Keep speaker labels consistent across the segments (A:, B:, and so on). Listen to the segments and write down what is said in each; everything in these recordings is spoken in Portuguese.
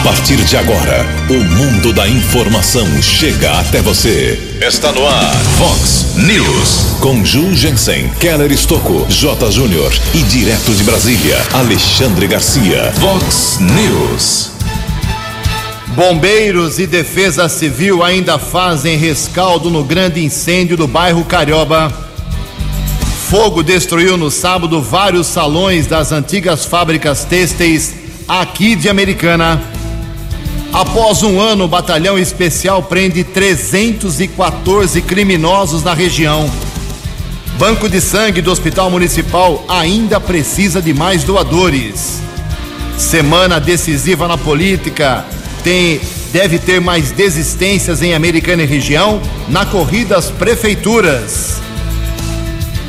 A: A partir de agora, o mundo da informação chega até você. Está no ar, Fox News. Com Ju Jensen, Keller Estocco, J. Júnior e direto de Brasília, Alexandre Garcia. Fox News.
B: Bombeiros e Defesa Civil ainda fazem rescaldo no grande incêndio do bairro Carioba. Fogo destruiu no sábado vários salões das antigas fábricas têxteis aqui de Americana. Após um ano, o batalhão especial prende 314 criminosos na região. Banco de sangue do Hospital Municipal ainda precisa de mais doadores. Semana decisiva na política. Tem, deve ter mais desistências em Americana e região na corrida às prefeituras.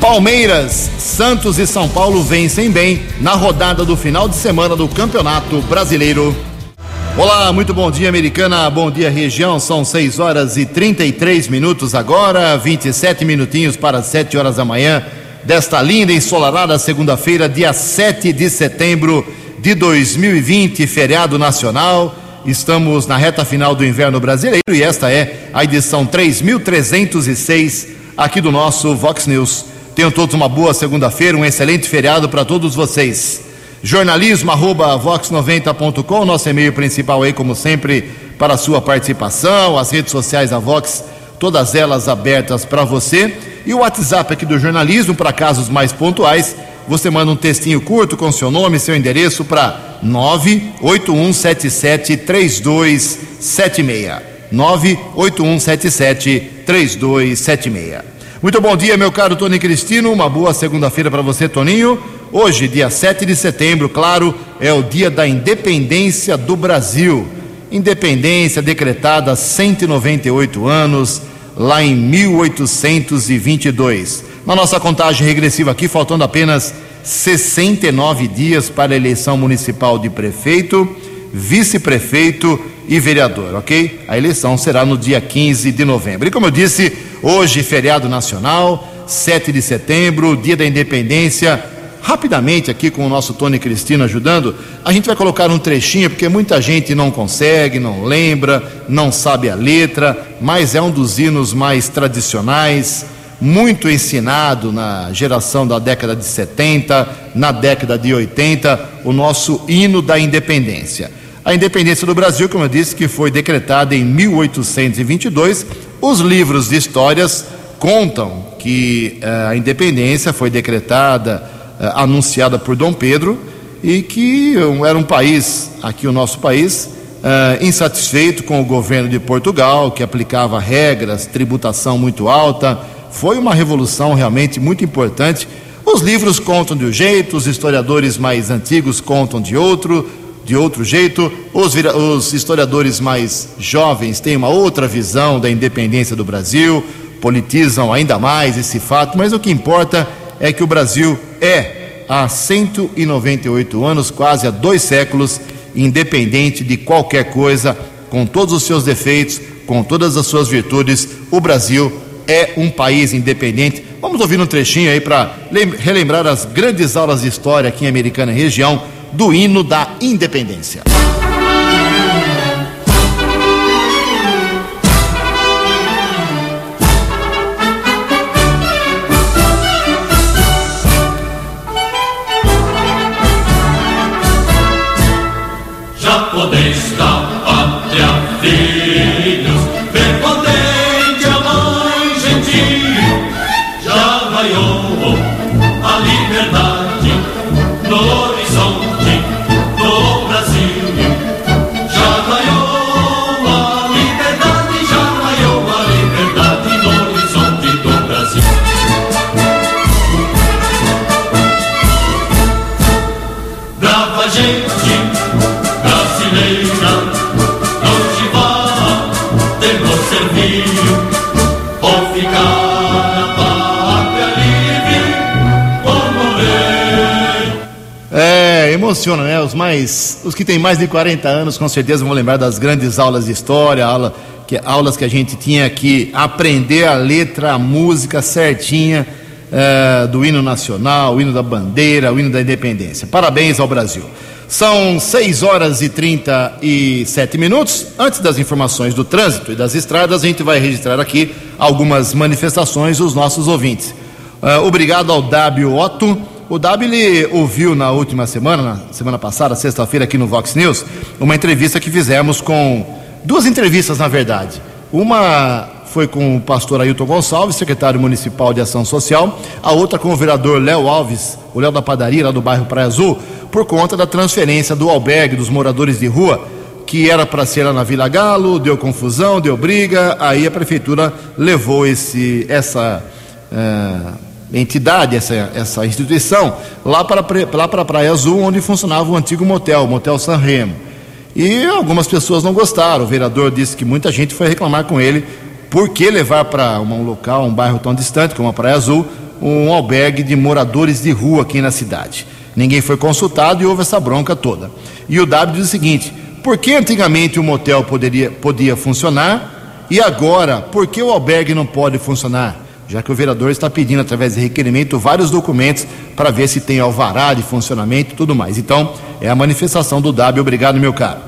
B: Palmeiras, Santos e São Paulo vencem bem na rodada do final de semana do Campeonato Brasileiro. Olá, muito bom dia, Americana. Bom dia, região. São 6 horas e 33 minutos agora, 27 minutinhos para 7 horas da manhã desta linda e ensolarada segunda-feira, dia 7 de setembro de 2020, feriado nacional. Estamos na reta final do inverno brasileiro e esta é a edição 3306 aqui do nosso Vox News. Tenham todos uma boa segunda-feira, um excelente feriado para todos vocês. Jornalismo arroba vox90.com, nosso e-mail principal aí, como sempre, para a sua participação, as redes sociais da Vox, todas elas abertas para você. E o WhatsApp aqui do jornalismo, para casos mais pontuais, você manda um textinho curto com seu nome, seu endereço para 981773276. 981773276. Muito bom dia, meu caro Tony Cristino. Uma boa segunda-feira para você, Toninho. Hoje, dia 7 de setembro, claro, é o dia da independência do Brasil. Independência decretada há 198 anos, lá em 1822. Na nossa contagem regressiva aqui, faltando apenas 69 dias para a eleição municipal de prefeito, vice-prefeito e vereador, ok? A eleição será no dia 15 de novembro. E como eu disse, hoje, feriado nacional, 7 de setembro, dia da independência. Rapidamente, aqui com o nosso Tony Cristino ajudando, a gente vai colocar um trechinho, porque muita gente não consegue, não lembra, não sabe a letra, mas é um dos hinos mais tradicionais, muito ensinado na geração da década de 70, na década de 80, o nosso hino da independência. A independência do Brasil, como eu disse, que foi decretada em 1822. Os livros de histórias contam que uh, a independência foi decretada, anunciada por Dom Pedro, e que era um país, aqui o nosso país, uh, insatisfeito com o governo de Portugal, que aplicava regras, tributação muito alta. Foi uma revolução realmente muito importante. Os livros contam de um jeito, os historiadores mais antigos contam de outro de outro jeito. Os, os, historiadores mais jovens têm uma outra visão da independência do Brasil, politizam ainda mais esse fato, mas o que importa é que o Brasil é, há 198 anos, quase há dois séculos, independente de qualquer coisa, com todos os seus defeitos, com todas as suas virtudes, o Brasil é um país independente. Vamos ouvir um trechinho aí para relembrar as grandes aulas de história aqui em Americana Região do hino da independência.
C: A liberdade
B: Né? Os mais, os que têm mais de 40 anos, com certeza vão lembrar das grandes aulas de história, aula, que, aulas que a gente tinha que aprender a letra, a música certinha eh, do hino nacional, o hino da bandeira, o hino da independência. Parabéns ao Brasil. São 6 horas e 37 minutos. Antes das informações do trânsito e das estradas, a gente vai registrar aqui algumas manifestações dos nossos ouvintes. Uh, obrigado ao W. Otto. O W ouviu na última semana, na semana passada, sexta-feira, aqui no Vox News, uma entrevista que fizemos com. Duas entrevistas, na verdade. Uma foi com o pastor Ailton Gonçalves, secretário municipal de Ação Social, a outra com o vereador Léo Alves, o Léo da Padaria, lá do bairro Praia Azul, por conta da transferência do albergue dos moradores de rua, que era para ser lá na Vila Galo, deu confusão, deu briga, aí a prefeitura levou esse, essa uh, entidade, essa, essa instituição, lá para, lá para a Praia Azul, onde funcionava o antigo motel, o Motel San Remo. E algumas pessoas não gostaram. O vereador disse que muita gente foi reclamar com ele por que levar para um local, um bairro tão distante como a Praia Azul, um albergue de moradores de rua aqui na cidade. Ninguém foi consultado e houve essa bronca toda. E o W diz o seguinte: por que antigamente o motel poderia, podia funcionar e agora, por que o albergue não pode funcionar? Já que o vereador está pedindo, através de requerimento, vários documentos para ver se tem alvará de funcionamento e tudo mais. Então, é a manifestação do W. Obrigado, meu caro.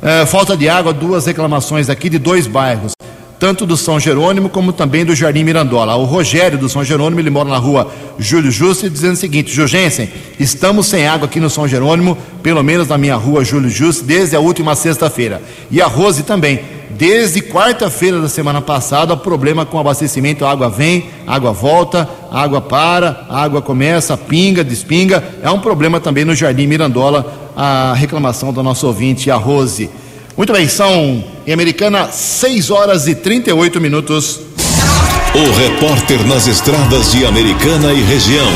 B: É, falta de água, duas reclamações aqui de dois bairros tanto do São Jerônimo como também do Jardim Mirandola. O Rogério do São Jerônimo, ele mora na rua Júlio Justo, dizendo o seguinte: Jugensen, estamos sem água aqui no São Jerônimo, pelo menos na minha rua Júlio Justo, desde a última sexta-feira. E a Rose também. Desde quarta-feira da semana passada, problema com abastecimento: a água vem, a água volta, a água para, a água começa, pinga, despinga. É um problema também no Jardim Mirandola, a reclamação do nosso ouvinte, a Rose. Muito bem, são em Americana 6 horas e 38 minutos.
A: O repórter nas estradas de Americana e região.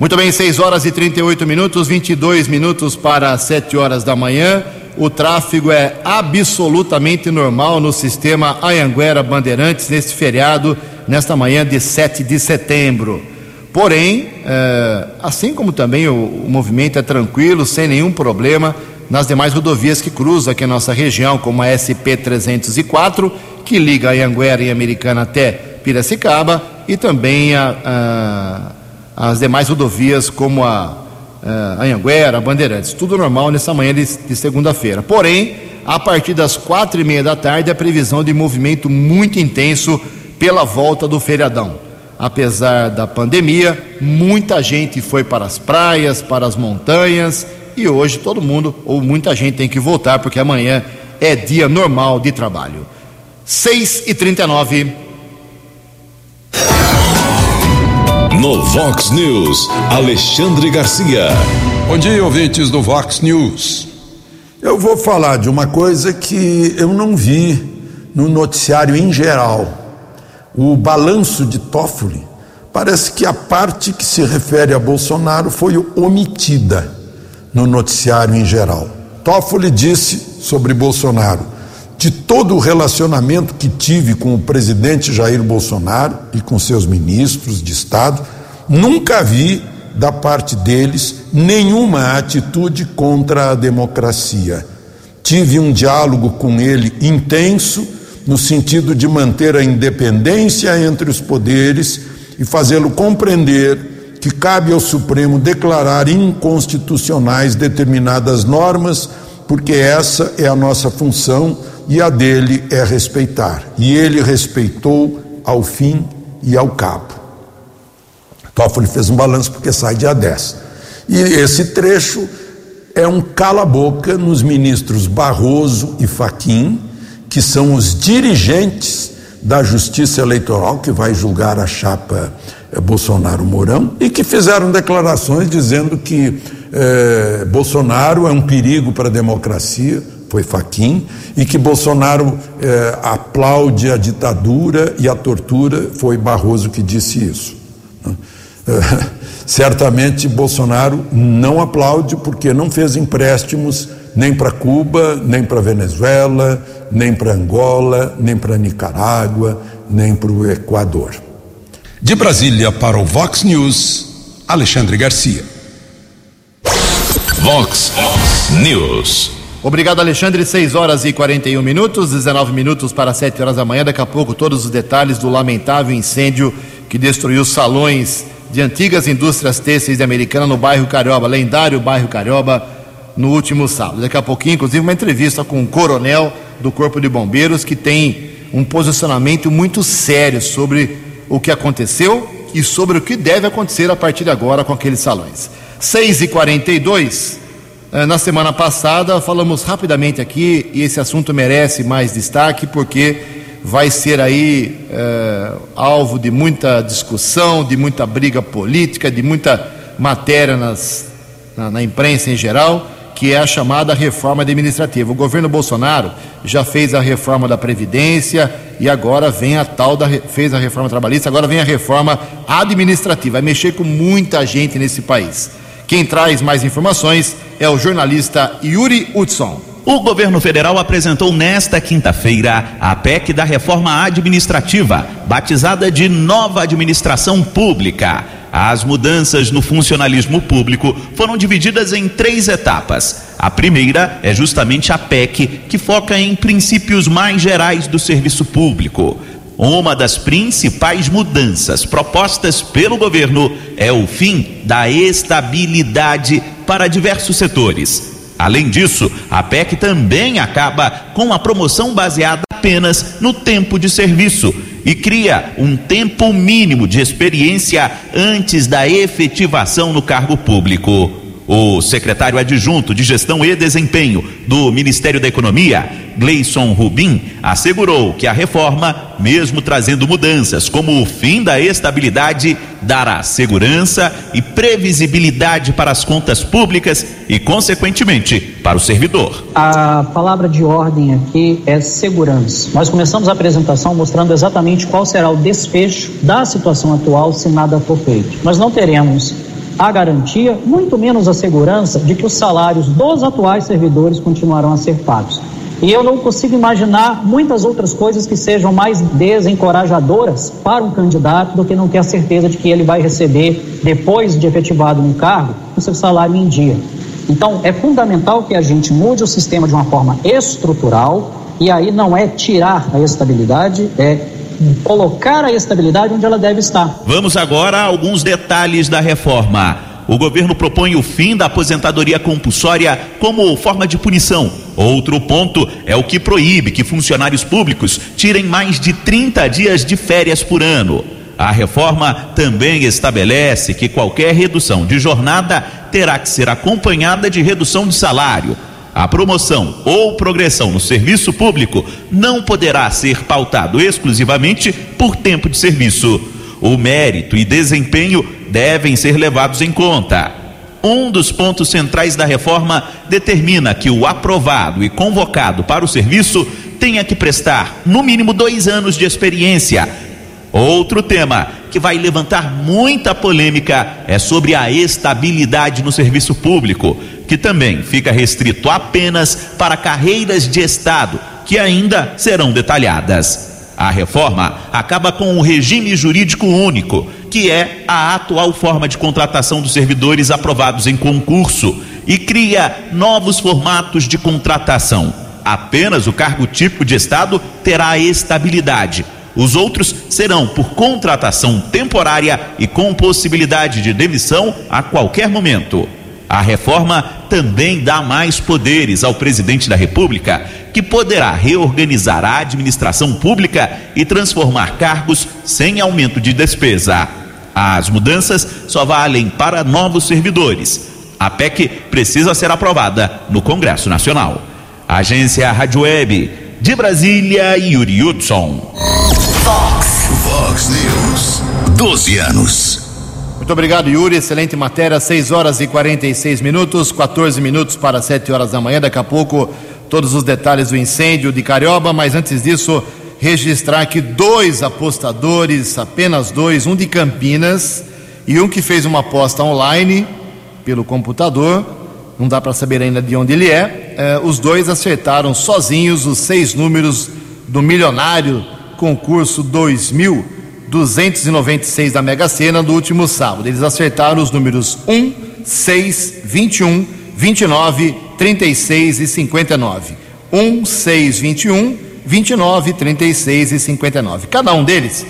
B: Muito bem, 6 horas e 38 minutos, 22 minutos para 7 horas da manhã. O tráfego é absolutamente normal no sistema Anhanguera Bandeirantes neste feriado, nesta manhã de 7 de setembro. Porém, é, assim como também o, o movimento é tranquilo, sem nenhum problema, nas demais rodovias que cruzam aqui a nossa região, como a SP-304, que liga a Anguera e Americana até Piracicaba, e também a, a, as demais rodovias, como a, a Anhanguera, Bandeirantes. Tudo normal nessa manhã de, de segunda-feira. Porém, a partir das quatro e meia da tarde, a previsão de movimento muito intenso pela volta do feriadão. Apesar da pandemia, muita gente foi para as praias, para as montanhas e hoje todo mundo, ou muita gente, tem que voltar, porque amanhã é dia normal de trabalho. 6 e 39
A: No Vox News, Alexandre Garcia.
D: Bom dia, ouvintes do Vox News.
E: Eu vou falar de uma coisa que eu não vi no noticiário em geral. O balanço de Toffoli. Parece que a parte que se refere a Bolsonaro foi omitida no noticiário em geral. Toffoli disse sobre Bolsonaro: de todo o relacionamento que tive com o presidente Jair Bolsonaro e com seus ministros de Estado, nunca vi da parte deles nenhuma atitude contra a democracia. Tive um diálogo com ele intenso, no sentido de manter a independência entre os poderes e fazê-lo compreender que cabe ao Supremo declarar inconstitucionais determinadas normas, porque essa é a nossa função e a dele é respeitar. E ele respeitou ao fim e ao cabo. Toffoli fez um balanço porque sai dia 10. E esse trecho é um cala-boca nos ministros Barroso e Faquim, que são os dirigentes da Justiça Eleitoral que vai julgar a chapa é, Bolsonaro Mourão e que fizeram declarações dizendo que é, Bolsonaro é um perigo para a democracia, foi Faquim, e que Bolsonaro é, aplaude a ditadura e a tortura, foi Barroso que disse isso. Né? É, certamente Bolsonaro não aplaude porque não fez empréstimos nem para Cuba, nem para Venezuela, nem para Angola, nem para Nicarágua, nem para o Equador.
D: De Brasília para o Vox News, Alexandre Garcia.
A: Vox News.
B: Obrigado, Alexandre. 6 horas e 41 minutos, 19 minutos para 7 horas da manhã. Daqui a pouco, todos os detalhes do lamentável incêndio que destruiu salões de antigas indústrias têxteis de Americana no bairro Carioba, lendário bairro Carioba, no último sábado. Daqui a pouquinho, inclusive, uma entrevista com um coronel do Corpo de Bombeiros que tem um posicionamento muito sério sobre o que aconteceu e sobre o que deve acontecer a partir de agora com aqueles salões. 6h42, eh, na semana passada falamos rapidamente aqui e esse assunto merece mais destaque porque vai ser aí eh, alvo de muita discussão, de muita briga política, de muita matéria nas, na, na imprensa em geral que é a chamada reforma administrativa. O governo Bolsonaro já fez a reforma da Previdência e agora vem a tal da. fez a reforma trabalhista, agora vem a reforma administrativa. Vai mexer com muita gente nesse país. Quem traz mais informações é o jornalista Yuri Hudson.
F: O governo federal apresentou nesta quinta-feira a PEC da reforma administrativa, batizada de Nova Administração Pública. As mudanças no funcionalismo público foram divididas em três etapas. A primeira é justamente a PEC, que foca em princípios mais gerais do serviço público. Uma das principais mudanças propostas pelo governo é o fim da estabilidade para diversos setores. Além disso, a PEC também acaba com a promoção baseada apenas no tempo de serviço e cria um tempo mínimo de experiência antes da efetivação no cargo público. O secretário adjunto de Gestão e Desempenho do Ministério da Economia, Gleison Rubim, assegurou que a reforma, mesmo trazendo mudanças como o fim da estabilidade, dará segurança e previsibilidade para as contas públicas e, consequentemente, para o servidor.
G: A palavra de ordem aqui é segurança. Nós começamos a apresentação mostrando exatamente qual será o desfecho da situação atual se nada for feito. Nós não teremos a garantia, muito menos a segurança, de que os salários dos atuais servidores continuarão a ser pagos. E eu não consigo imaginar muitas outras coisas que sejam mais desencorajadoras para um candidato do que não ter a certeza de que ele vai receber, depois de efetivado no cargo, o seu salário em dia. Então, é fundamental que a gente mude o sistema de uma forma estrutural, e aí não é tirar a estabilidade, é colocar a estabilidade onde ela deve estar.
F: Vamos agora a alguns detalhes da reforma. O governo propõe o fim da aposentadoria compulsória como forma de punição. Outro ponto é o que proíbe que funcionários públicos tirem mais de 30 dias de férias por ano. A reforma também estabelece que qualquer redução de jornada terá que ser acompanhada de redução de salário. A promoção ou progressão no serviço público não poderá ser pautado exclusivamente por tempo de serviço. O mérito e desempenho devem ser levados em conta. Um dos pontos centrais da reforma determina que o aprovado e convocado para o serviço tenha que prestar, no mínimo, dois anos de experiência. Outro tema que vai levantar muita polêmica é sobre a estabilidade no serviço público que também fica restrito apenas para carreiras de Estado, que ainda serão detalhadas. A reforma acaba com o regime jurídico único, que é a atual forma de contratação dos servidores aprovados em concurso, e cria novos formatos de contratação. Apenas o cargo típico de Estado terá estabilidade. Os outros serão por contratação temporária e com possibilidade de demissão a qualquer momento. A reforma também dá mais poderes ao presidente da República, que poderá reorganizar a administração pública e transformar cargos sem aumento de despesa. As mudanças só valem para novos servidores. A PEC precisa ser aprovada no Congresso Nacional. Agência Rádio Web, de Brasília, Yuri Hudson.
A: Fox. Fox News. 12 anos.
B: Muito obrigado, Yuri. Excelente matéria. 6 horas e 46 minutos, 14 minutos para 7 horas da manhã. Daqui a pouco, todos os detalhes do incêndio de Carioba. Mas antes disso, registrar que dois apostadores, apenas dois, um de Campinas e um que fez uma aposta online pelo computador, não dá para saber ainda de onde ele é. Eh, os dois acertaram sozinhos os seis números do milionário concurso 2000 296 da Mega Sena do último sábado. Eles acertaram os números 1, 6, 21, 29, 36 e 59. 1, 6, 21, 29, 36 e 59. Cada um deles,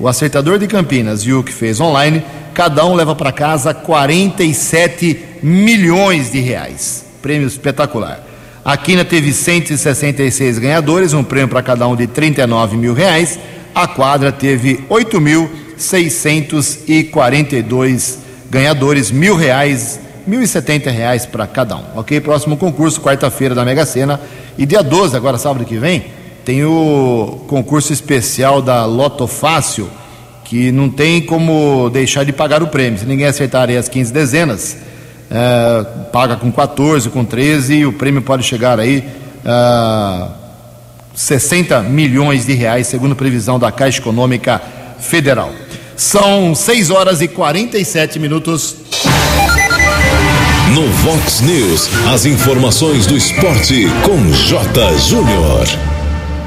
B: o acertador de Campinas e o que fez online, cada um leva para casa 47 milhões de reais. Prêmio espetacular. A Quina teve 166 ganhadores, um prêmio para cada um de 39 mil reais. A quadra teve 8.642 ganhadores, mil reais, mil e setenta reais para cada um. Ok? Próximo concurso, quarta-feira da Mega Sena. E dia 12, agora sábado que vem, tem o concurso especial da Loto Fácil, que não tem como deixar de pagar o prêmio. Se ninguém acertar as 15 dezenas, é, paga com 14, com 13, e o prêmio pode chegar aí a 60 milhões de reais, segundo previsão da Caixa Econômica Federal. São 6 horas e 47 minutos.
A: No Vox News, as informações do esporte com J. Júnior.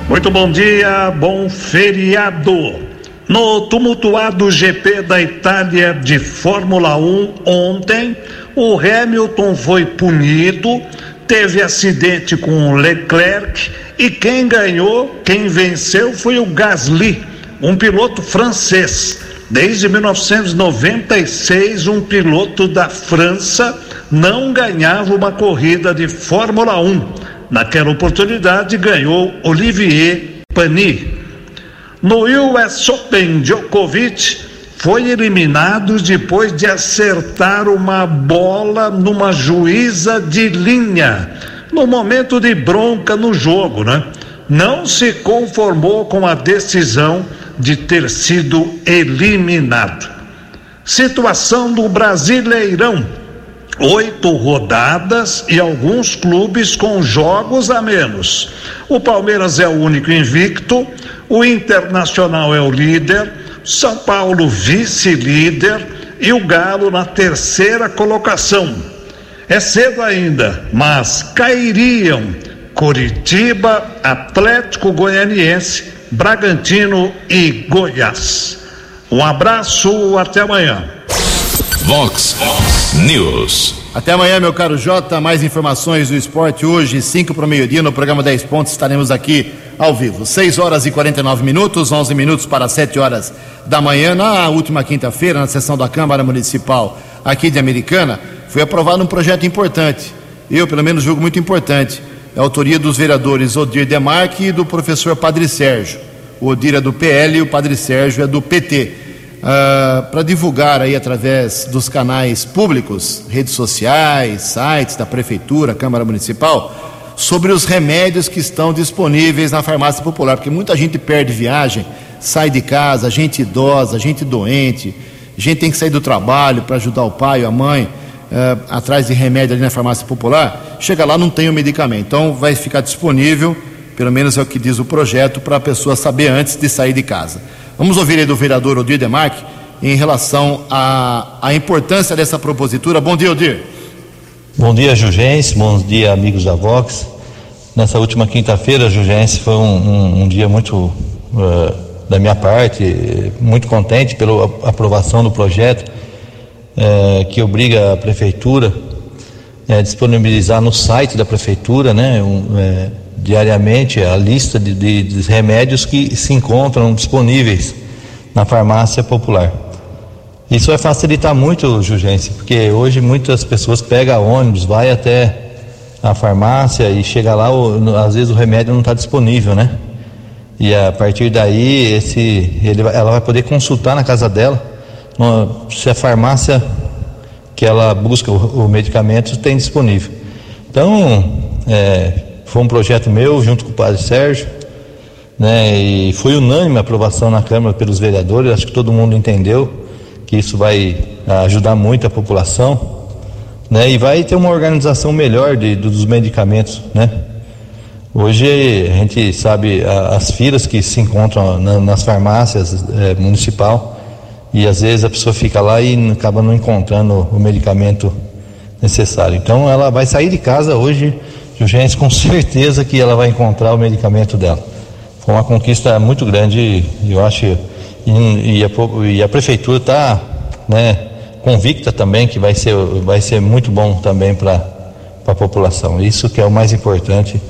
H: Muito bom dia, bom feriado. No tumultuado GP da Itália de Fórmula 1 ontem, o Hamilton foi punido, teve acidente com o Leclerc e quem ganhou, quem venceu foi o Gasly, um piloto francês. Desde 1996, um piloto da França não ganhava uma corrida de Fórmula 1. Naquela oportunidade, ganhou Olivier Panis. No US Open, Djokovic foi eliminado depois de acertar uma bola numa juíza de linha, no momento de bronca no jogo, né? Não se conformou com a decisão de ter sido eliminado. Situação do Brasileirão. Oito rodadas e alguns clubes com jogos a menos. O Palmeiras é o único invicto, o Internacional é o líder, São Paulo vice-líder e o Galo na terceira colocação. É cedo ainda, mas cairiam Coritiba, Atlético Goianiense, Bragantino e Goiás. Um abraço, até amanhã.
A: Vox News.
B: Até amanhã, meu caro Jota. Mais informações do esporte hoje, 5 para o meio-dia, no programa 10 Pontos. Estaremos aqui ao vivo. 6 horas e 49 minutos, 11 minutos para 7 horas da manhã. Na última quinta-feira, na sessão da Câmara Municipal aqui de Americana, foi aprovado um projeto importante. Eu, pelo menos, julgo muito importante. É a autoria dos vereadores Odir Demarque e do professor Padre Sérgio. O Odir é do PL e o Padre Sérgio é do PT. Uh, para divulgar aí através dos canais públicos, redes sociais, sites da Prefeitura, Câmara Municipal, sobre os remédios que estão disponíveis na farmácia popular, porque muita gente perde viagem, sai de casa, gente idosa, gente doente, gente tem que sair do trabalho para ajudar o pai ou a mãe, uh, atrás de remédio ali na farmácia popular, chega lá não tem o medicamento, então vai ficar disponível, pelo menos é o que diz o projeto, para a pessoa saber antes de sair de casa. Vamos ouvir aí do vereador Odir Demarque em relação à, à importância dessa propositura. Bom dia, Odir.
I: Bom dia, Jugense. Bom dia, amigos da Vox. Nessa última quinta-feira, Jugense, foi um, um, um, dia muito, uh, da minha parte, muito contente pela aprovação do projeto uh, que obriga a Prefeitura a disponibilizar no site da Prefeitura, né, um, uh, diariamente a lista de, de, de, remédios que se encontram disponíveis na farmácia popular. Isso vai facilitar muito, Jugência, porque hoje muitas pessoas pegam ônibus, vai até a farmácia e chega lá, às vezes o remédio não está disponível, né? E a partir daí, esse, ele, ela vai poder consultar na casa dela se a farmácia que ela busca o, o medicamento tem disponível. Então, é, foi um projeto meu junto com o padre Sérgio, né? E foi unânime a aprovação na Câmara pelos vereadores. Acho que todo mundo entendeu que isso vai ajudar muito a população, né? E vai ter uma organização melhor de, dos medicamentos, né? Hoje a gente sabe as filas que se encontram na, nas farmácias é, municipal e às vezes a pessoa fica lá e acaba não encontrando o medicamento necessário. Então ela vai sair de casa hoje Jurgência, com certeza que ela vai encontrar o medicamento dela. Foi uma conquista muito grande, eu acho, e, e, a, e a, prefeitura está né, convicta também que vai ser, vai ser muito bom também para a população. Isso que é o mais importante.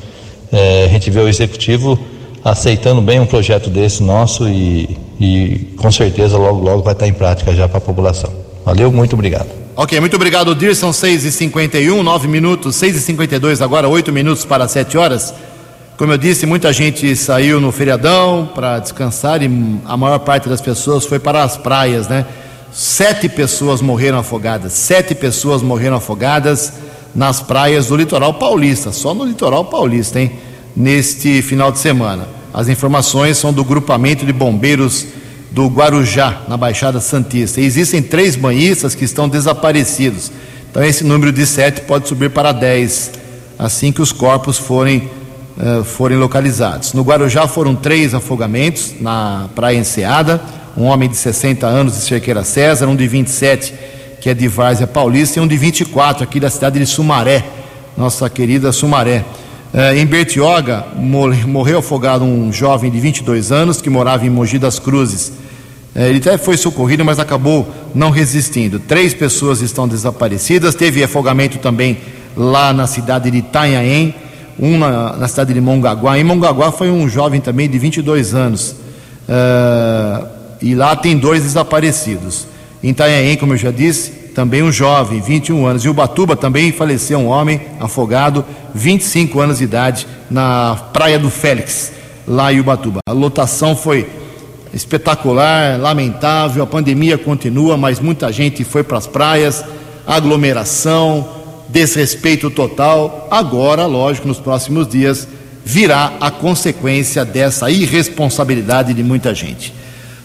I: É, a gente vê o executivo aceitando bem um projeto desse nosso e, e com certeza logo, logo vai estar em prática já para a população. Valeu, muito obrigado.
B: Ok, muito obrigado, Dirson. 6h51, 9 minutos, 6h52 agora, 8 minutos para 7 horas. Como eu disse, muita gente saiu no feriadão para descansar e a maior parte das pessoas foi para as praias, né? Sete pessoas morreram afogadas, sete pessoas morreram afogadas nas praias do litoral paulista, só no litoral paulista, hein? Neste final de semana. As informações são do grupamento de bombeiros do Guarujá, na Baixada Santista. E existem três banhistas que estão desaparecidos. Então esse número de sete pode subir para dez assim que os corpos forem uh, forem localizados. No Guarujá foram três afogamentos na Praia Enseada, um homem de 60 anos de Cerqueira César, um de 27 que é de Várzea Paulista e um de 24 aqui da cidade de Sumaré, nossa querida Sumaré. Uh, em Bertioga morreu afogado um jovem de 22 anos que morava em Mogi das Cruzes. Uh, ele até foi socorrido, mas acabou não resistindo. Três pessoas estão desaparecidas. Teve afogamento também lá na cidade de Itanhaém um na, na, cidade de Mongaguá. Em Mongaguá foi um jovem também de 22 anos. Uh, e lá tem dois desaparecidos. Em Itanhaém, como eu já disse, também um jovem, 21 anos. Em Ubatuba também faleceu um homem afogado, 25 anos de idade, na Praia do Félix, lá em Ubatuba. A lotação foi espetacular, lamentável. A pandemia continua, mas muita gente foi para as praias, aglomeração, desrespeito total. Agora, lógico, nos próximos dias virá a consequência dessa irresponsabilidade de muita gente.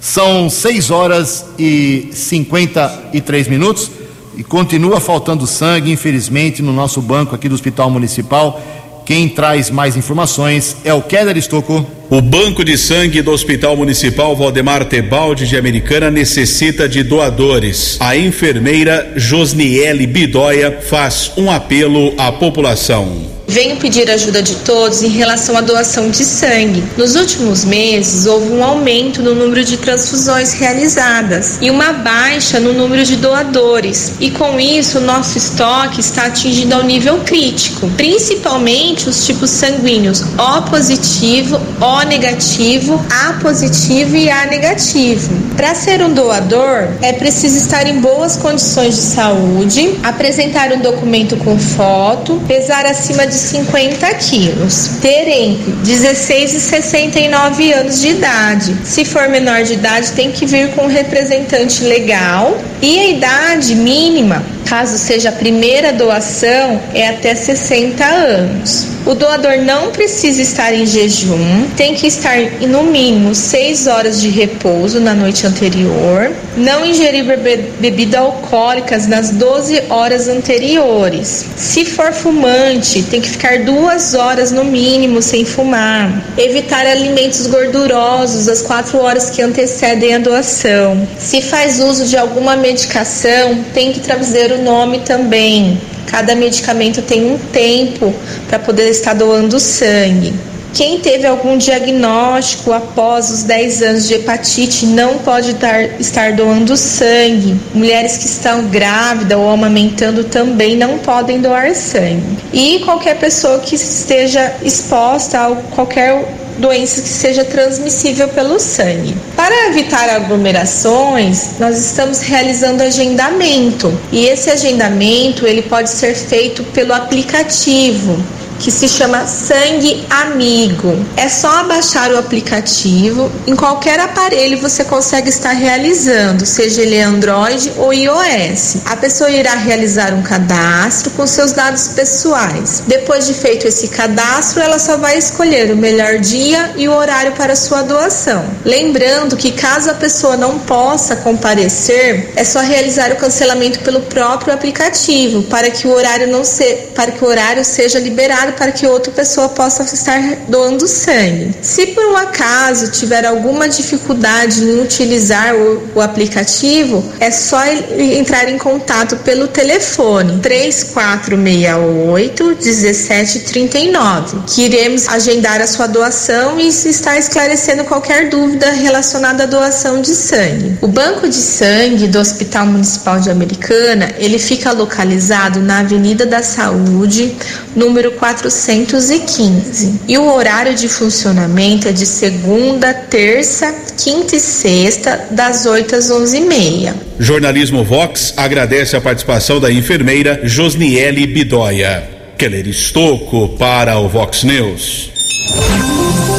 B: São 6 horas e 53 minutos e continua faltando sangue, infelizmente, no nosso banco aqui do Hospital Municipal. Quem traz mais informações é o Keller Estocco.
F: O Banco de Sangue do Hospital Municipal Valdemar Tebaldi de Americana necessita de doadores. A enfermeira Josniele Bidóia faz um apelo à população.
J: Venho pedir ajuda de todos em relação à doação de sangue. Nos últimos meses, houve um aumento no número de transfusões realizadas e uma baixa no número de doadores. E com isso, o nosso estoque está atingindo ao nível crítico, principalmente os tipos sanguíneos O positivo, O negativo, A positivo e A negativo. Para ser um doador, é preciso estar em boas condições de saúde, apresentar um documento com foto, pesar acima de 50 quilos, ter entre 16 e 69 anos de idade. Se for menor de idade, tem que vir com um representante legal e a idade mínima, caso seja a primeira doação, é até 60 anos. O doador não precisa estar em jejum, tem que estar no mínimo 6 horas de repouso na noite anterior, não ingerir bebe bebidas alcoólicas nas 12 horas anteriores. Se for fumante, tem que ficar duas horas no mínimo sem fumar. Evitar alimentos gordurosos as 4 horas que antecedem a doação. Se faz uso de alguma medicação, tem que trazer o nome também. Cada medicamento tem um tempo para poder estar doando sangue. Quem teve algum diagnóstico após os 10 anos de hepatite não pode dar, estar doando sangue. Mulheres que estão grávidas ou amamentando também não podem doar sangue. E qualquer pessoa que esteja exposta a qualquer doença que seja transmissível pelo sangue. Para evitar aglomerações, nós estamos realizando agendamento e esse agendamento ele pode ser feito pelo aplicativo que se chama Sangue Amigo. É só baixar o aplicativo, em qualquer aparelho você consegue estar realizando, seja ele Android ou iOS. A pessoa irá realizar um cadastro com seus dados pessoais. Depois de feito esse cadastro, ela só vai escolher o melhor dia e o horário para sua doação. Lembrando que caso a pessoa não possa comparecer, é só realizar o cancelamento pelo próprio aplicativo para que o horário não se, para que o horário seja liberado para que outra pessoa possa estar doando sangue. Se por um acaso tiver alguma dificuldade em utilizar o, o aplicativo, é só entrar em contato pelo telefone 3468 1739, que iremos agendar a sua doação e estar esclarecendo qualquer dúvida relacionada à doação de sangue. O banco de sangue do Hospital Municipal de Americana, ele fica localizado na Avenida da Saúde, número 4 415. E o horário de funcionamento é de segunda, terça, quinta e sexta, das 8 às 11h30.
K: Jornalismo Vox agradece a participação da enfermeira Josniele Bidóia. Keller Estocco para o Vox News.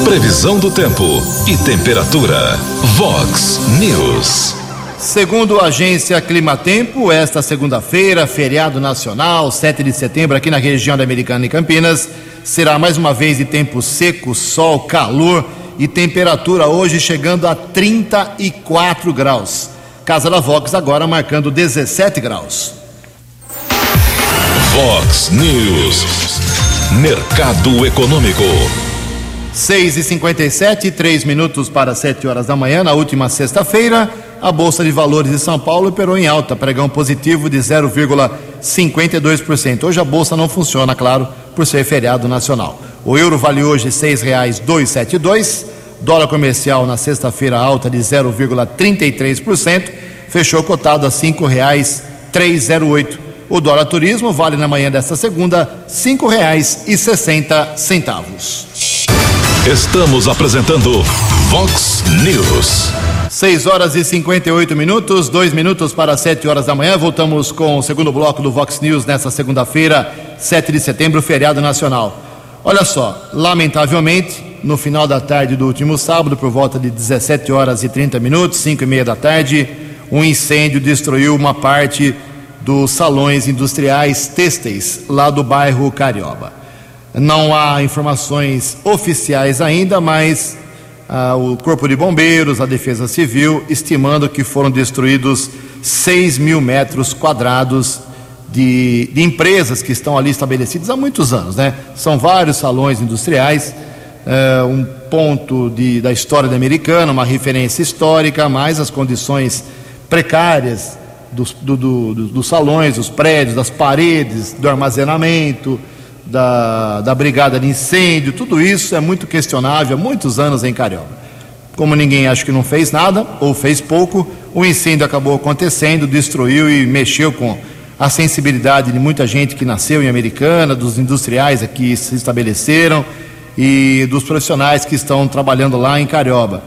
A: Previsão do tempo e temperatura. Vox News.
B: Segundo a agência Climatempo, esta segunda-feira, feriado nacional, 7 de setembro, aqui na região da Americana e Campinas, será mais uma vez de tempo seco, sol, calor e temperatura hoje chegando a 34 graus. Casa da Vox agora marcando 17 graus.
A: Vox News. Mercado Econômico.
B: 6 e 57 3 minutos para 7 horas da manhã, na última sexta-feira, a Bolsa de Valores de São Paulo operou em alta, pregão positivo de 0,52%. Hoje a Bolsa não funciona, claro, por ser feriado nacional. O euro vale hoje R$ 6,272, dólar comercial na sexta-feira alta de 0,33%, fechou cotado a R$ 5,308. O dólar turismo vale na manhã desta segunda R$ 5,60.
A: Estamos apresentando Vox News.
B: 6 horas e 58 minutos, dois minutos para 7 horas da manhã. Voltamos com o segundo bloco do Vox News nesta segunda-feira, 7 de setembro, feriado nacional. Olha só, lamentavelmente, no final da tarde do último sábado, por volta de 17 horas e 30 minutos, 5 e meia da tarde, um incêndio destruiu uma parte dos salões industriais têxteis lá do bairro Carioba. Não há informações oficiais ainda, mas ah, o Corpo de Bombeiros, a Defesa Civil, estimando que foram destruídos 6 mil metros quadrados de, de, empresas que estão ali estabelecidas há muitos anos. Né? São vários salões industriais, eh, um ponto de, da história da americana, uma referência histórica, mais as condições precárias dos, do, do, do, dos salões, dos prédios, das paredes, do armazenamento da, da brigada de incêndio, tudo isso é muito questionável há muitos anos em Carioca. Como ninguém acha que não fez nada, ou fez pouco, o incêndio acabou acontecendo, destruiu e mexeu com a sensibilidade de muita gente que nasceu em Americana, dos industriais aqui se estabeleceram e dos profissionais que estão trabalhando lá em Carioba.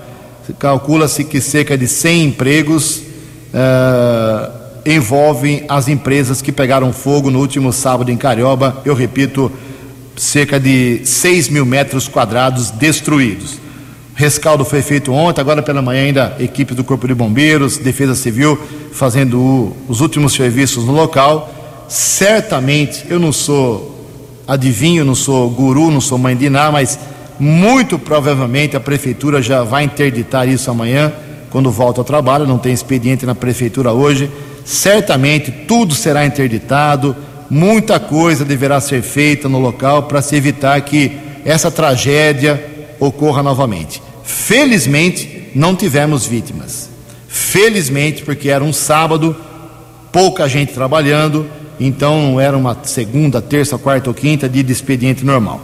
B: Calcula-se que cerca de 100 empregos uh, envolvem as empresas que pegaram fogo no último sábado em Carioba. Eu repito, cerca de 6 mil metros quadrados destruídos. Rescaldo foi feito ontem, agora pela manhã ainda equipe do Corpo de Bombeiros, Defesa Civil, fazendo o, os últimos serviços no local. Certamente, eu não sou adivinho, não sou guru, não sou mãe de Ná, mas muito provavelmente a Prefeitura já vai interditar isso amanhã, quando volta ao trabalho, não tem expediente na Prefeitura hoje certamente tudo será interditado, muita coisa deverá ser feita no local para se evitar que essa tragédia ocorra novamente. Felizmente, não tivemos vítimas. Felizmente, porque era um sábado, pouca gente trabalhando, então não era uma segunda, terça, quarta ou quinta de expediente normal.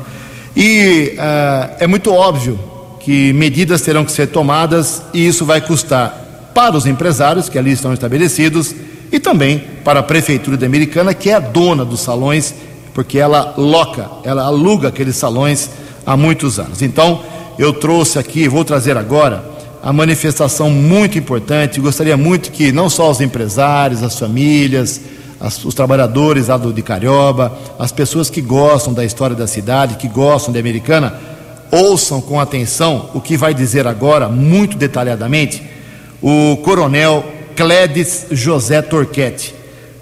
B: E uh, é muito óbvio que medidas terão que ser tomadas e isso vai custar para os empresários que ali estão estabelecidos e também para a Prefeitura de Americana, que é a dona dos salões, porque ela loca, ela aluga aqueles salões há muitos anos. Então, eu trouxe aqui, vou trazer agora, a manifestação muito importante. Gostaria muito que não só os empresários, as famílias, as, os trabalhadores lá do, de Carioba, as pessoas que gostam da história da cidade, que gostam de Americana, ouçam com atenção o que vai dizer agora, muito detalhadamente, o coronel Clédes José Torquete,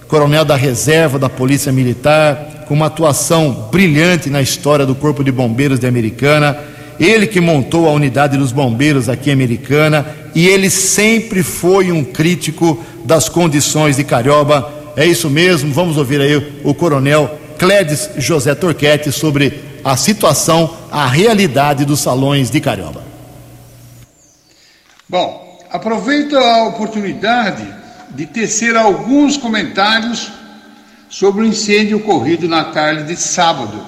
B: coronel da reserva da Polícia Militar, com uma atuação brilhante na história do Corpo de Bombeiros de Americana. Ele que montou a unidade dos bombeiros aqui em Americana e ele sempre foi um crítico das condições de Carioba. É isso mesmo, vamos ouvir aí o coronel Clédes José Torquete sobre a situação, a realidade dos salões de Carioba.
L: Bom, aproveito a oportunidade de tecer alguns comentários sobre o incêndio ocorrido na tarde de sábado,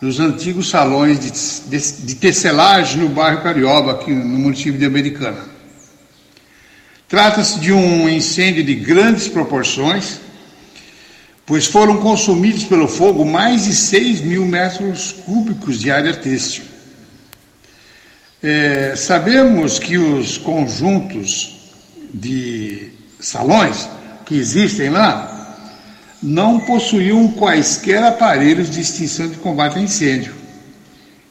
L: nos antigos salões de, de, de tecelagem no bairro Carioba, aqui no município de Americana. Trata-se de um incêndio de grandes proporções, pois foram consumidos pelo fogo mais de 6 mil metros cúbicos de área têxtil. É, sabemos que os conjuntos de salões que existem lá não possuíam quaisquer aparelhos de extinção de combate a incêndio.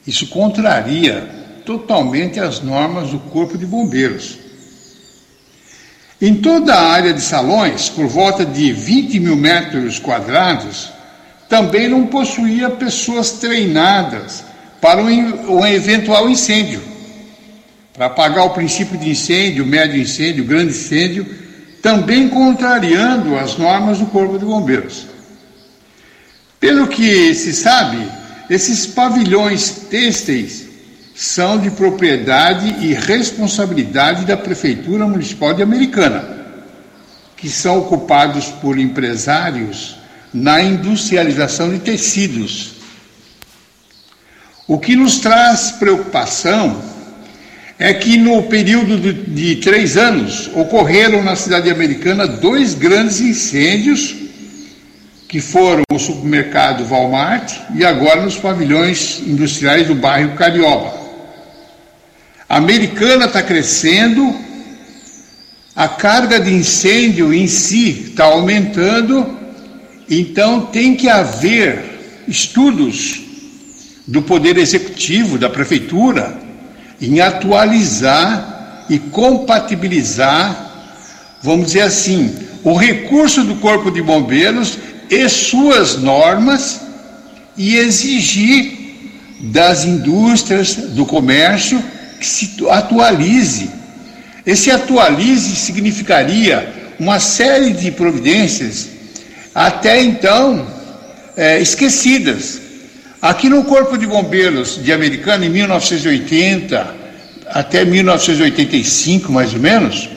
L: Isso contraria totalmente as normas do Corpo de Bombeiros. Em toda a área de salões, por volta de 20 mil metros quadrados, também não possuía pessoas treinadas para um, um eventual incêndio. Para apagar o princípio de incêndio, médio incêndio, grande incêndio, também contrariando as normas do Corpo de Bombeiros. Pelo que se sabe, esses pavilhões têxteis são de propriedade e responsabilidade da Prefeitura Municipal de Americana, que são ocupados por empresários na industrialização de tecidos. O que nos traz preocupação é que no período de, de três anos ocorreram na cidade americana dois grandes incêndios que foram o supermercado Walmart e agora nos pavilhões industriais do bairro Carioba. A americana está crescendo, a carga de incêndio em si está aumentando, então tem que haver estudos do Poder Executivo, da Prefeitura, em atualizar e compatibilizar, vamos dizer assim, o recurso do Corpo de Bombeiros e suas normas e exigir das indústrias, do comércio, que se atualize. Esse atualize significaria uma série de providências até então é, esquecidas. Aqui no Corpo de Bombeiros de Americana, em 1980 até 1985, mais ou menos,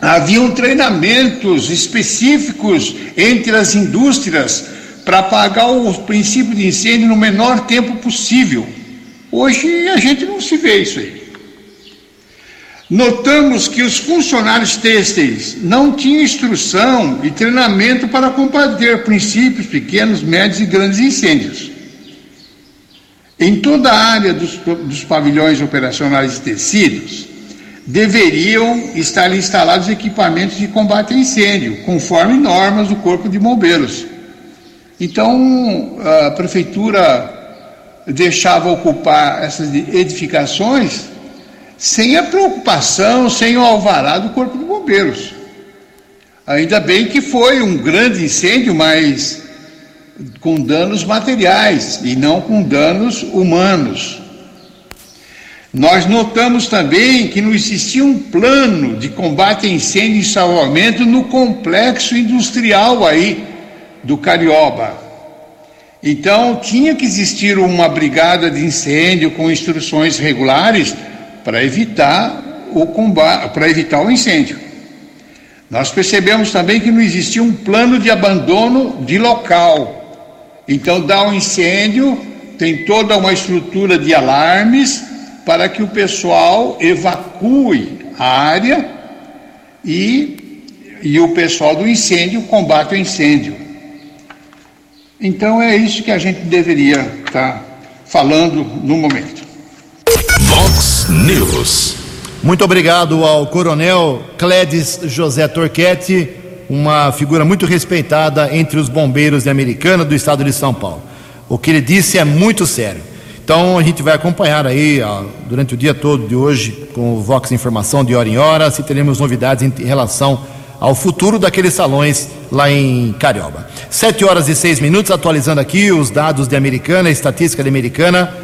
L: haviam treinamentos específicos entre as indústrias para apagar o princípio de incêndio no menor tempo possível. Hoje a gente não se vê isso aí. Notamos que os funcionários têxteis não tinham instrução e treinamento para combater princípios pequenos, médios e grandes incêndios. Em toda a área dos, dos pavilhões operacionais de tecidos, deveriam estar instalados equipamentos de combate a incêndio, conforme normas do Corpo de Bombeiros. Então, a prefeitura deixava ocupar essas edificações sem a preocupação, sem o alvará do Corpo de Bombeiros. Ainda bem que foi um grande incêndio, mas com danos materiais e não com danos humanos. Nós notamos também que não existia um plano de combate a incêndio e salvamento no complexo industrial aí do Carioba. Então, tinha que existir uma brigada de incêndio com instruções regulares para evitar o combate, para evitar o incêndio. Nós percebemos também que não existia um plano de abandono de local. Então, dá um incêndio, tem toda uma estrutura de alarmes para que o pessoal evacue a área e, e o pessoal do incêndio combate o incêndio. Então é isso que a gente deveria estar tá falando no momento.
A: Vox News.
B: Muito obrigado ao Coronel Clédes José Torquete, uma figura muito respeitada entre os bombeiros de Americana do estado de São Paulo. O que ele disse é muito sério. Então a gente vai acompanhar aí ó, durante o dia todo de hoje com o Vox Informação de hora em hora, se teremos novidades em relação ao futuro daqueles salões lá em Carioba. Sete horas e seis minutos, atualizando aqui os dados de Americana, estatística de Americana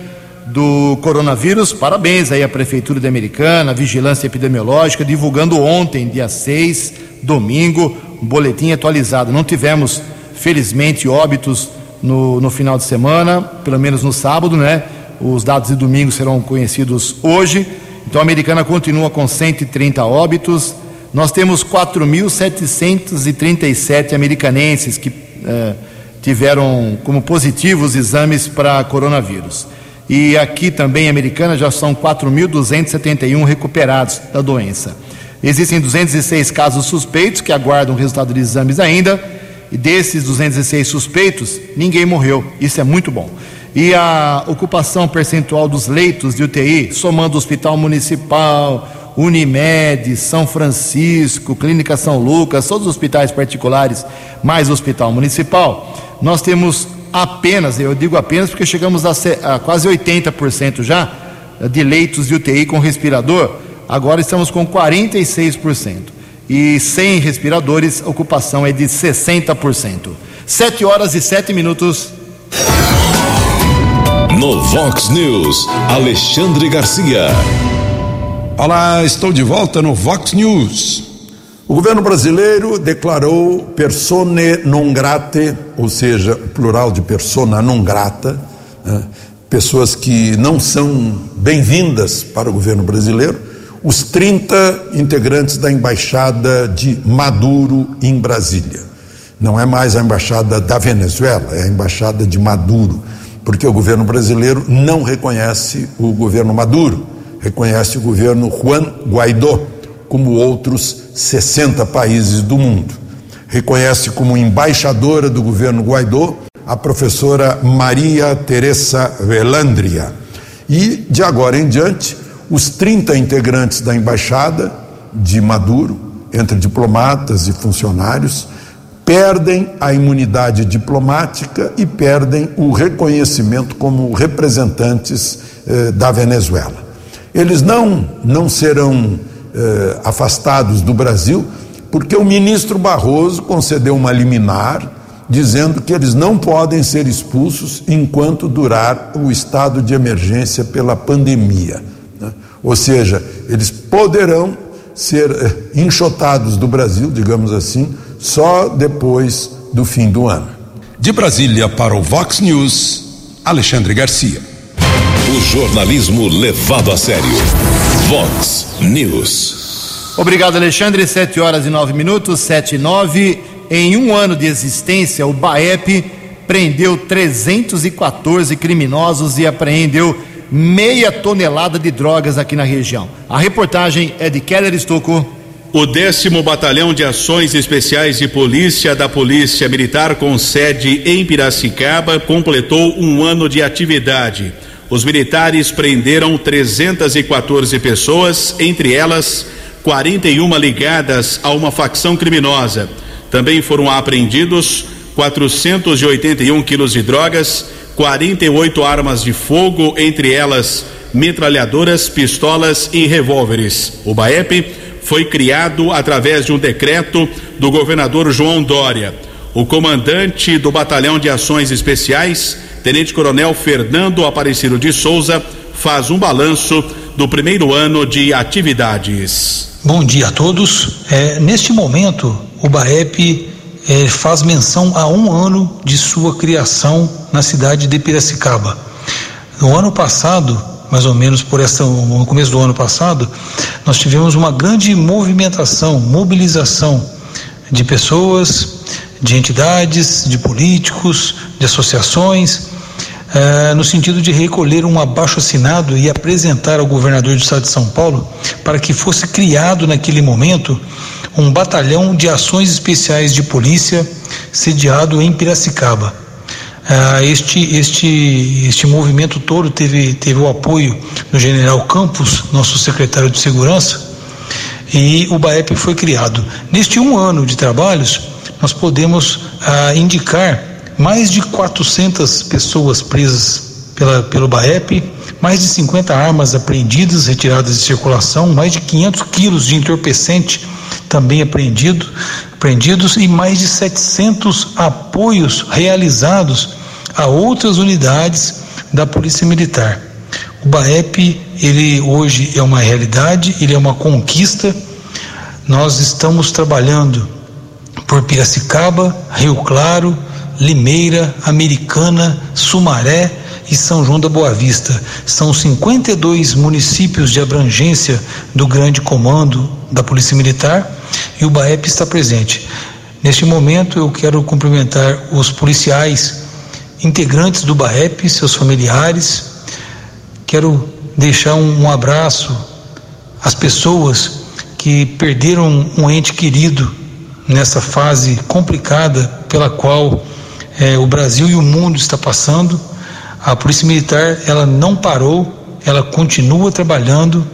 B: do coronavírus. Parabéns aí à Prefeitura de Americana, Vigilância Epidemiológica, divulgando ontem, dia 6, domingo, boletim atualizado. Não tivemos, felizmente, óbitos no, no final de semana, pelo menos no sábado, né? Os dados de domingo serão conhecidos hoje. Então a Americana continua com 130 óbitos, nós temos 4.737 americanenses que eh, tiveram como positivos exames para coronavírus. E aqui também, americana, já são 4.271 recuperados da doença. Existem 206 casos suspeitos que aguardam o resultado de exames ainda. e desses 216 suspeitos, ninguém morreu. Isso é muito bom. E a ocupação percentual dos leitos de UTI, somando Hospital Municipal, Unimed, São Francisco, Clínica São Lucas, todos os hospitais particulares, mais Hospital Municipal, nós temos apenas, eu digo apenas porque chegamos a, a quase 80% já de leitos de UTI com respirador, agora estamos com 46%. E sem respiradores, a ocupação é de 60%. 7 horas e 7 minutos.
A: No Vox News, Alexandre Garcia.
D: Olá, estou de volta no Vox News.
E: O governo brasileiro declarou persone non grate, ou seja, plural de persona non grata, né, pessoas que não são bem-vindas para o governo brasileiro, os 30 integrantes da embaixada de Maduro em Brasília. Não é mais a embaixada da Venezuela, é a embaixada de Maduro porque o governo brasileiro não reconhece o governo Maduro, reconhece o governo Juan Guaidó, como outros 60 países do mundo. Reconhece como embaixadora do governo Guaidó a professora Maria Teresa Velandria. E, de agora em diante, os 30 integrantes da embaixada de Maduro, entre diplomatas e funcionários, perdem a imunidade diplomática e perdem o reconhecimento como representantes eh, da Venezuela. Eles não, não serão eh, afastados do Brasil, porque o ministro Barroso concedeu uma liminar dizendo que eles não podem ser expulsos enquanto durar o estado de emergência pela pandemia. Ou seja, eles poderão ser eh, enxotados do Brasil, digamos assim, só depois do fim do ano.
D: De Brasília para o Vox News, Alexandre Garcia.
A: O jornalismo levado a sério. Vox News.
B: Obrigado, Alexandre. Sete horas e nove minutos, sete e nove. Em um ano de existência, o BAEP prendeu 314 criminosos e apreendeu meia tonelada de drogas aqui na região. A reportagem é de Keller Estocco.
K: O décimo Batalhão de Ações Especiais de Polícia da Polícia Militar, com sede em Piracicaba, completou um ano de atividade. Os militares prenderam 314 pessoas, entre elas 41 ligadas a uma facção criminosa. Também foram apreendidos 481 quilos de drogas, 48 armas de fogo, entre elas metralhadoras, pistolas e revólveres. O BAEP foi criado através de um decreto do governador João Dória. O comandante do Batalhão de Ações Especiais, Tenente Coronel Fernando Aparecido de Souza, faz um balanço do primeiro ano de atividades.
M: Bom dia a todos. É, neste momento, o BAEP é, faz menção a um ano de sua criação na cidade de Piracicaba. No ano passado, mais ou menos por essa, no começo do ano passado, nós tivemos uma grande movimentação, mobilização de pessoas, de entidades, de políticos, de associações, eh, no sentido de recolher um abaixo assinado e apresentar ao governador do estado de São Paulo para que fosse criado naquele momento um batalhão de ações especiais de polícia sediado em Piracicaba. Ah, este, este, este movimento todo teve, teve o apoio do general Campos, nosso secretário de Segurança, e o BAEP foi criado. Neste um ano de trabalhos, nós podemos ah, indicar mais de 400 pessoas presas pela, pelo BAEP, mais de 50 armas apreendidas, retiradas de circulação, mais de 500 quilos de entorpecente também apreendido, apreendidos e mais de 700 apoios realizados a outras unidades da Polícia Militar. O BAEP, ele hoje é uma realidade, ele é uma conquista. Nós estamos trabalhando por Piracicaba, Rio Claro, Limeira, Americana, Sumaré e São João da Boa Vista. São 52 municípios de abrangência do grande comando da Polícia Militar e o BAEP está presente. Neste momento, eu quero cumprimentar os policiais integrantes do BAEP, seus familiares. Quero deixar um, abraço às pessoas que perderam um ente querido nessa fase complicada pela qual é, o Brasil e o mundo está passando. A Polícia Militar ela não parou, ela continua trabalhando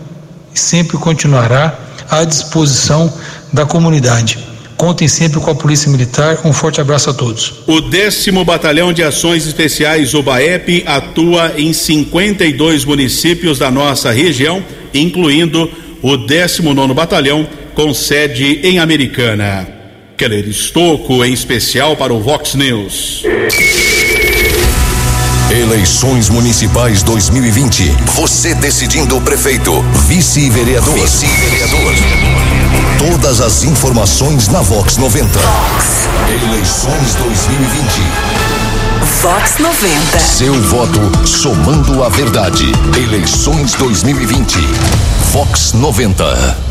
M: e sempre continuará à disposição da comunidade. Contem sempre com a Polícia Militar. Um forte abraço a todos.
K: O décimo Batalhão de Ações Especiais, o BAEP, atua em 52 municípios da nossa região, incluindo o 19 Batalhão, com sede em Americana. Keller Estocco, em especial para o Vox News.
A: Eleições Municipais 2020. Você decidindo o prefeito, vice-vereador. Vice-vereador. Todas as informações na Vox 90. Eleições 2020.
N: Vox 90.
A: Seu voto somando a verdade. Eleições 2020. Vox 90.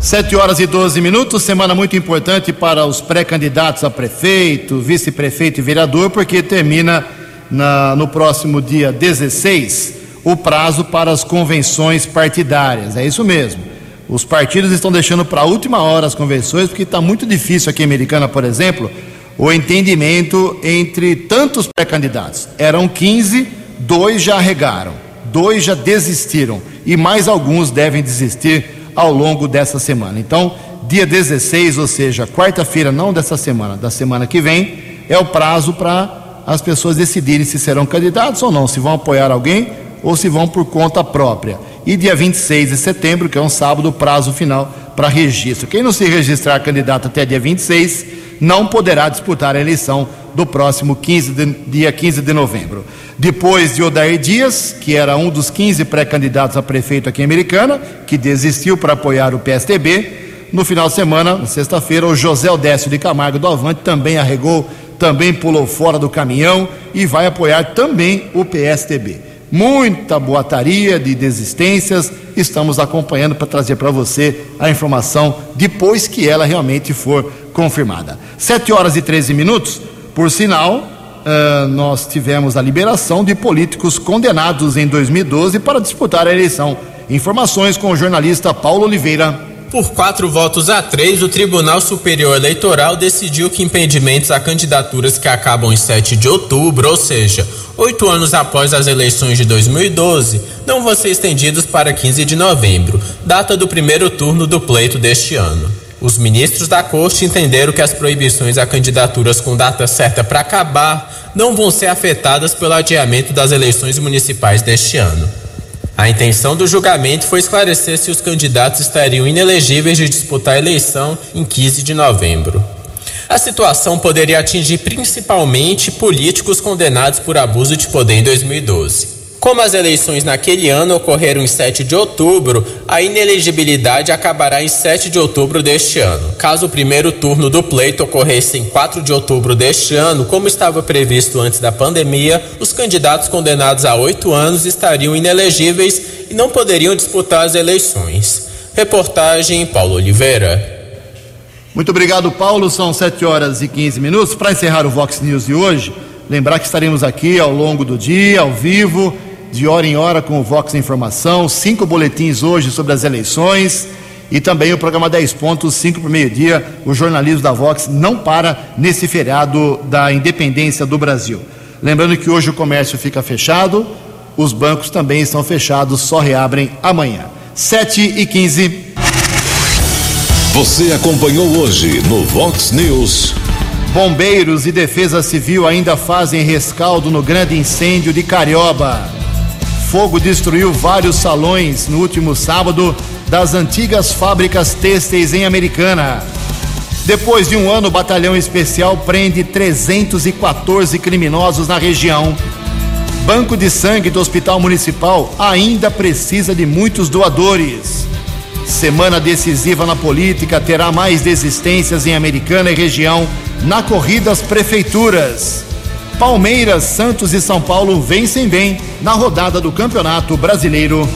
B: Sete horas e 12 minutos, semana muito importante para os pré-candidatos a prefeito, vice-prefeito e vereador, porque termina na, no próximo dia 16 o prazo para as convenções partidárias. É isso mesmo. Os partidos estão deixando para a última hora as convenções, porque está muito difícil aqui em Americana, por exemplo, o entendimento entre tantos pré-candidatos. Eram 15, dois já regaram, dois já desistiram e mais alguns devem desistir ao longo dessa semana. Então, dia 16, ou seja, quarta-feira, não dessa semana, da semana que vem, é o prazo para as pessoas decidirem se serão candidatos ou não, se vão apoiar alguém ou se vão por conta própria. E dia 26 de setembro, que é um sábado, o prazo final para registro. Quem não se registrar candidato até dia 26 não poderá disputar a eleição do próximo 15 de, dia 15 de novembro. Depois de Odair Dias, que era um dos 15 pré-candidatos a prefeito aqui em Americana, que desistiu para apoiar o PSDB, no final de semana, sexta-feira, o José Odécio de Camargo do Avante também arregou, também pulou fora do caminhão e vai apoiar também o PSDB. Muita boataria de desistências, estamos acompanhando para trazer para você a informação depois que ela realmente for confirmada. 7 horas e 13 minutos, por sinal, uh, nós tivemos a liberação de políticos condenados em 2012 para disputar a eleição. Informações com o jornalista Paulo Oliveira.
O: Por quatro votos a três, o Tribunal Superior Eleitoral decidiu que impedimentos a candidaturas que acabam em 7 de outubro, ou seja, oito anos após as eleições de 2012, não vão ser estendidos para 15 de novembro, data do primeiro turno do pleito deste ano. Os ministros da corte entenderam que as proibições a candidaturas com data certa para acabar não vão ser afetadas pelo adiamento das eleições municipais deste ano. A intenção do julgamento foi esclarecer se os candidatos estariam inelegíveis de disputar a eleição em 15 de novembro. A situação poderia atingir principalmente políticos condenados por abuso de poder em 2012. Como as eleições naquele ano ocorreram em 7 de outubro, a inelegibilidade acabará em 7 de outubro deste ano. Caso o primeiro turno do pleito ocorresse em 4 de outubro deste ano, como estava previsto antes da pandemia, os candidatos condenados a oito anos estariam inelegíveis e não poderiam disputar as eleições. Reportagem Paulo Oliveira.
B: Muito obrigado, Paulo. São 7 horas e 15 minutos. Para encerrar o Vox News de hoje, lembrar que estaremos aqui ao longo do dia, ao vivo de hora em hora com o Vox Informação, cinco boletins hoje sobre as eleições e também o programa 10 pontos, 5 por meio-dia. O jornalismo da Vox não para nesse feriado da independência do Brasil. Lembrando que hoje o comércio fica fechado, os bancos também estão fechados, só reabrem amanhã. 7 e 15.
A: Você acompanhou hoje no Vox News.
B: Bombeiros e Defesa Civil ainda fazem rescaldo no grande incêndio de Carioba. Fogo destruiu vários salões no último sábado das antigas fábricas têxteis em Americana. Depois de um ano, o batalhão especial prende 314 criminosos na região. Banco de sangue do Hospital Municipal ainda precisa de muitos doadores. Semana decisiva na política terá mais desistências em Americana e região na corrida às prefeituras. Palmeiras, Santos e São Paulo vencem bem na rodada do Campeonato Brasileiro.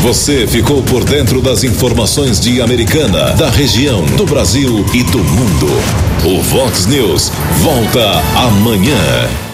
A: Você ficou por dentro das informações de Americana, da região, do Brasil e do mundo. O Vox News volta amanhã.